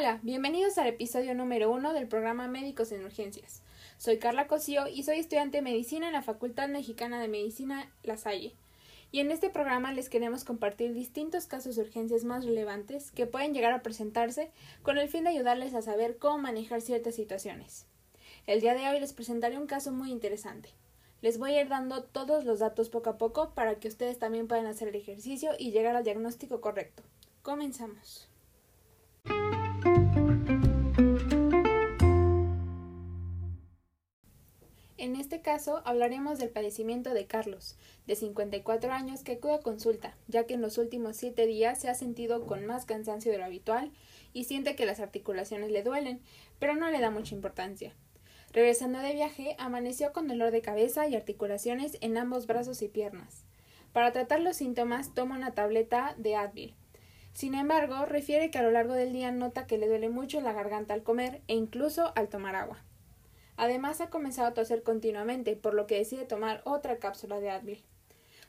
Hola, bienvenidos al episodio número uno del programa Médicos en Urgencias. Soy Carla Cosío y soy estudiante de medicina en la Facultad Mexicana de Medicina La Salle. Y en este programa les queremos compartir distintos casos de urgencias más relevantes que pueden llegar a presentarse con el fin de ayudarles a saber cómo manejar ciertas situaciones. El día de hoy les presentaré un caso muy interesante. Les voy a ir dando todos los datos poco a poco para que ustedes también puedan hacer el ejercicio y llegar al diagnóstico correcto. Comenzamos. En este caso hablaremos del padecimiento de Carlos, de 54 años, que acude a consulta, ya que en los últimos siete días se ha sentido con más cansancio de lo habitual y siente que las articulaciones le duelen, pero no le da mucha importancia. Regresando de viaje, amaneció con dolor de cabeza y articulaciones en ambos brazos y piernas. Para tratar los síntomas, toma una tableta de Advil. Sin embargo, refiere que a lo largo del día nota que le duele mucho la garganta al comer e incluso al tomar agua. Además ha comenzado a toser continuamente, por lo que decide tomar otra cápsula de Advil.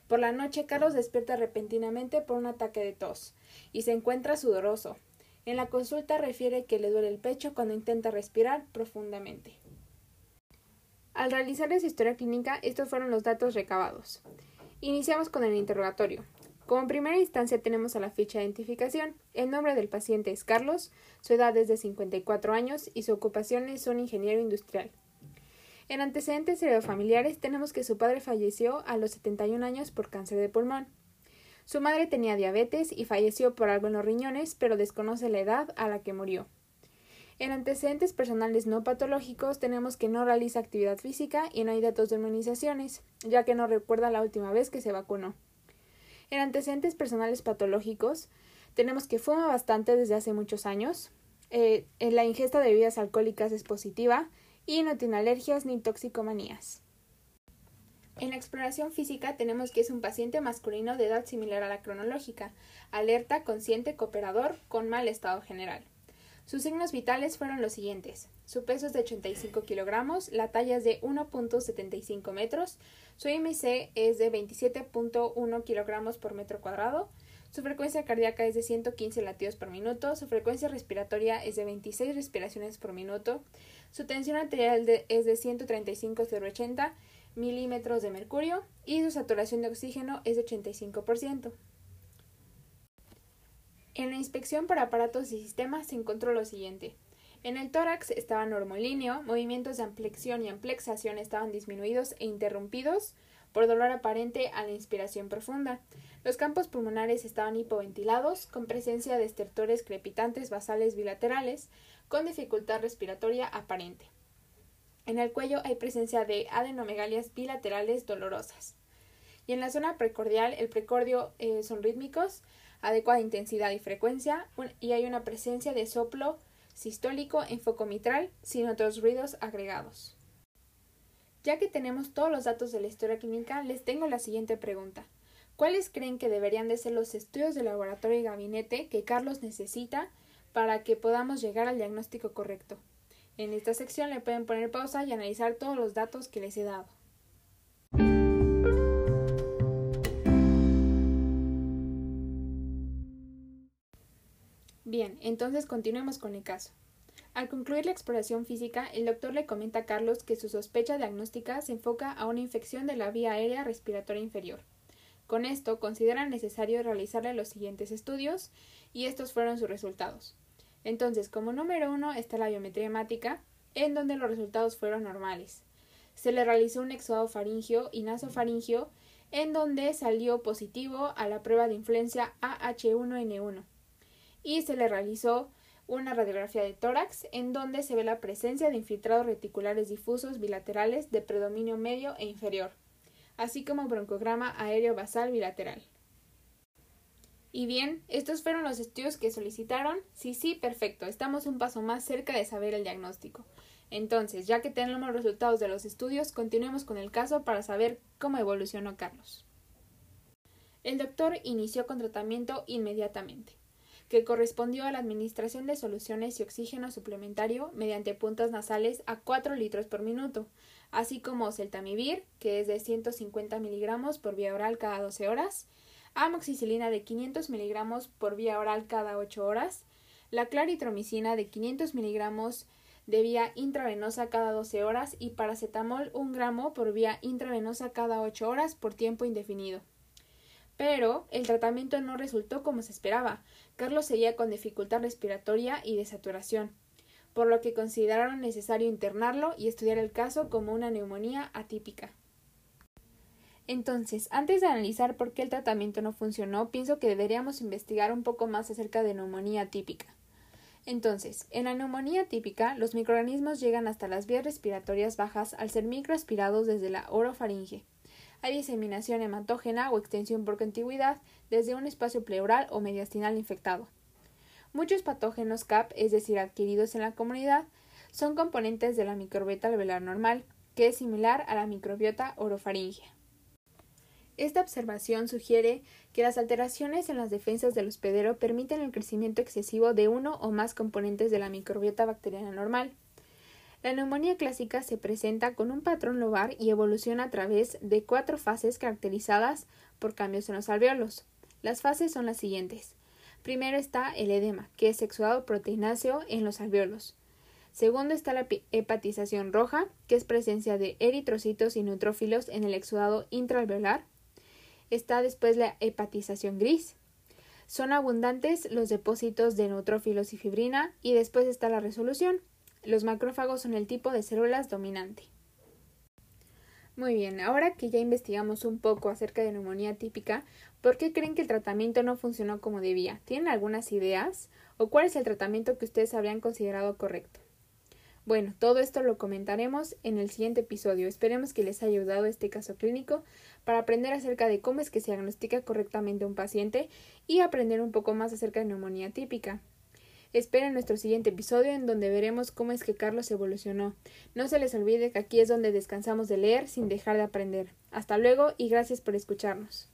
Por la noche, Carlos despierta repentinamente por un ataque de tos y se encuentra sudoroso. En la consulta refiere que le duele el pecho cuando intenta respirar profundamente. Al realizar esa historia clínica, estos fueron los datos recabados. Iniciamos con el interrogatorio. Como primera instancia tenemos a la ficha de identificación. El nombre del paciente es Carlos, su edad es de 54 años y su ocupación es un ingeniero industrial. En antecedentes familiares tenemos que su padre falleció a los 71 años por cáncer de pulmón. Su madre tenía diabetes y falleció por algo en los riñones, pero desconoce la edad a la que murió. En antecedentes personales no patológicos tenemos que no realiza actividad física y no hay datos de inmunizaciones, ya que no recuerda la última vez que se vacunó. En antecedentes personales patológicos tenemos que fuma bastante desde hace muchos años, eh, la ingesta de bebidas alcohólicas es positiva, y no tiene alergias ni toxicomanías. En la exploración física tenemos que es un paciente masculino de edad similar a la cronológica, alerta, consciente, cooperador, con mal estado general. Sus signos vitales fueron los siguientes. Su peso es de 85 kilogramos, la talla es de 1.75 metros, su IMC es de 27.1 kilogramos por metro cuadrado, su frecuencia cardíaca es de 115 latidos por minuto, su frecuencia respiratoria es de 26 respiraciones por minuto, su tensión arterial es de 135 sobre 80 milímetros de mercurio y su saturación de oxígeno es de 85%. En la inspección por aparatos y sistemas se encontró lo siguiente. En el tórax estaba normolíneo, movimientos de amplexión y amplexación estaban disminuidos e interrumpidos por dolor aparente a la inspiración profunda. Los campos pulmonares estaban hipoventilados, con presencia de estertores crepitantes basales bilaterales, con dificultad respiratoria aparente. En el cuello hay presencia de adenomegalias bilaterales dolorosas. Y en la zona precordial, el precordio eh, son rítmicos, adecuada intensidad y frecuencia, y hay una presencia de soplo sistólico en foco mitral, sin otros ruidos agregados. Ya que tenemos todos los datos de la historia clínica, les tengo la siguiente pregunta. ¿Cuáles creen que deberían de ser los estudios de laboratorio y gabinete que Carlos necesita para que podamos llegar al diagnóstico correcto. En esta sección le pueden poner pausa y analizar todos los datos que les he dado. Bien, entonces continuemos con el caso. Al concluir la exploración física, el doctor le comenta a Carlos que su sospecha diagnóstica se enfoca a una infección de la vía aérea respiratoria inferior. Con esto, considera necesario realizarle los siguientes estudios y estos fueron sus resultados. Entonces, como número uno está la biometría hemática, en donde los resultados fueron normales. Se le realizó un exudado faringio y nasofaringio, en donde salió positivo a la prueba de influencia AH1N1. Y se le realizó una radiografía de tórax, en donde se ve la presencia de infiltrados reticulares difusos bilaterales de predominio medio e inferior, así como broncograma aéreo basal bilateral. Y bien, estos fueron los estudios que solicitaron. Sí, sí, perfecto. Estamos un paso más cerca de saber el diagnóstico. Entonces, ya que tenemos los resultados de los estudios, continuemos con el caso para saber cómo evolucionó Carlos. El doctor inició con tratamiento inmediatamente, que correspondió a la administración de soluciones y oxígeno suplementario mediante puntas nasales a 4 litros por minuto, así como celtamivir, que es de 150 miligramos por vía oral cada 12 horas, amoxicilina de 500 miligramos por vía oral cada 8 horas, la claritromicina de 500 miligramos de vía intravenosa cada 12 horas y paracetamol un gramo por vía intravenosa cada 8 horas por tiempo indefinido. Pero el tratamiento no resultó como se esperaba. Carlos seguía con dificultad respiratoria y desaturación, por lo que consideraron necesario internarlo y estudiar el caso como una neumonía atípica. Entonces, antes de analizar por qué el tratamiento no funcionó, pienso que deberíamos investigar un poco más acerca de neumonía típica. Entonces, en la neumonía típica, los microorganismos llegan hasta las vías respiratorias bajas al ser microaspirados desde la orofaringe. Hay diseminación hematógena o extensión por contigüidad desde un espacio pleural o mediastinal infectado. Muchos patógenos CAP, es decir, adquiridos en la comunidad, son componentes de la microbiota alveolar normal, que es similar a la microbiota orofaringea. Esta observación sugiere que las alteraciones en las defensas del hospedero permiten el crecimiento excesivo de uno o más componentes de la microbiota bacteriana normal. La neumonía clásica se presenta con un patrón lobar y evoluciona a través de cuatro fases caracterizadas por cambios en los alveolos. Las fases son las siguientes. Primero está el edema, que es sexuado proteináceo en los alveolos. Segundo está la hepatización roja, que es presencia de eritrocitos y neutrófilos en el exudado intraalveolar. Está después la hepatización gris. Son abundantes los depósitos de neutrófilos y fibrina y después está la resolución. Los macrófagos son el tipo de células dominante. Muy bien, ahora que ya investigamos un poco acerca de neumonía típica, ¿por qué creen que el tratamiento no funcionó como debía? ¿Tienen algunas ideas? ¿O cuál es el tratamiento que ustedes habrían considerado correcto? Bueno, todo esto lo comentaremos en el siguiente episodio. Esperemos que les haya ayudado este caso clínico para aprender acerca de cómo es que se diagnostica correctamente un paciente y aprender un poco más acerca de neumonía típica. Esperen nuestro siguiente episodio en donde veremos cómo es que Carlos evolucionó. No se les olvide que aquí es donde descansamos de leer sin dejar de aprender. Hasta luego y gracias por escucharnos.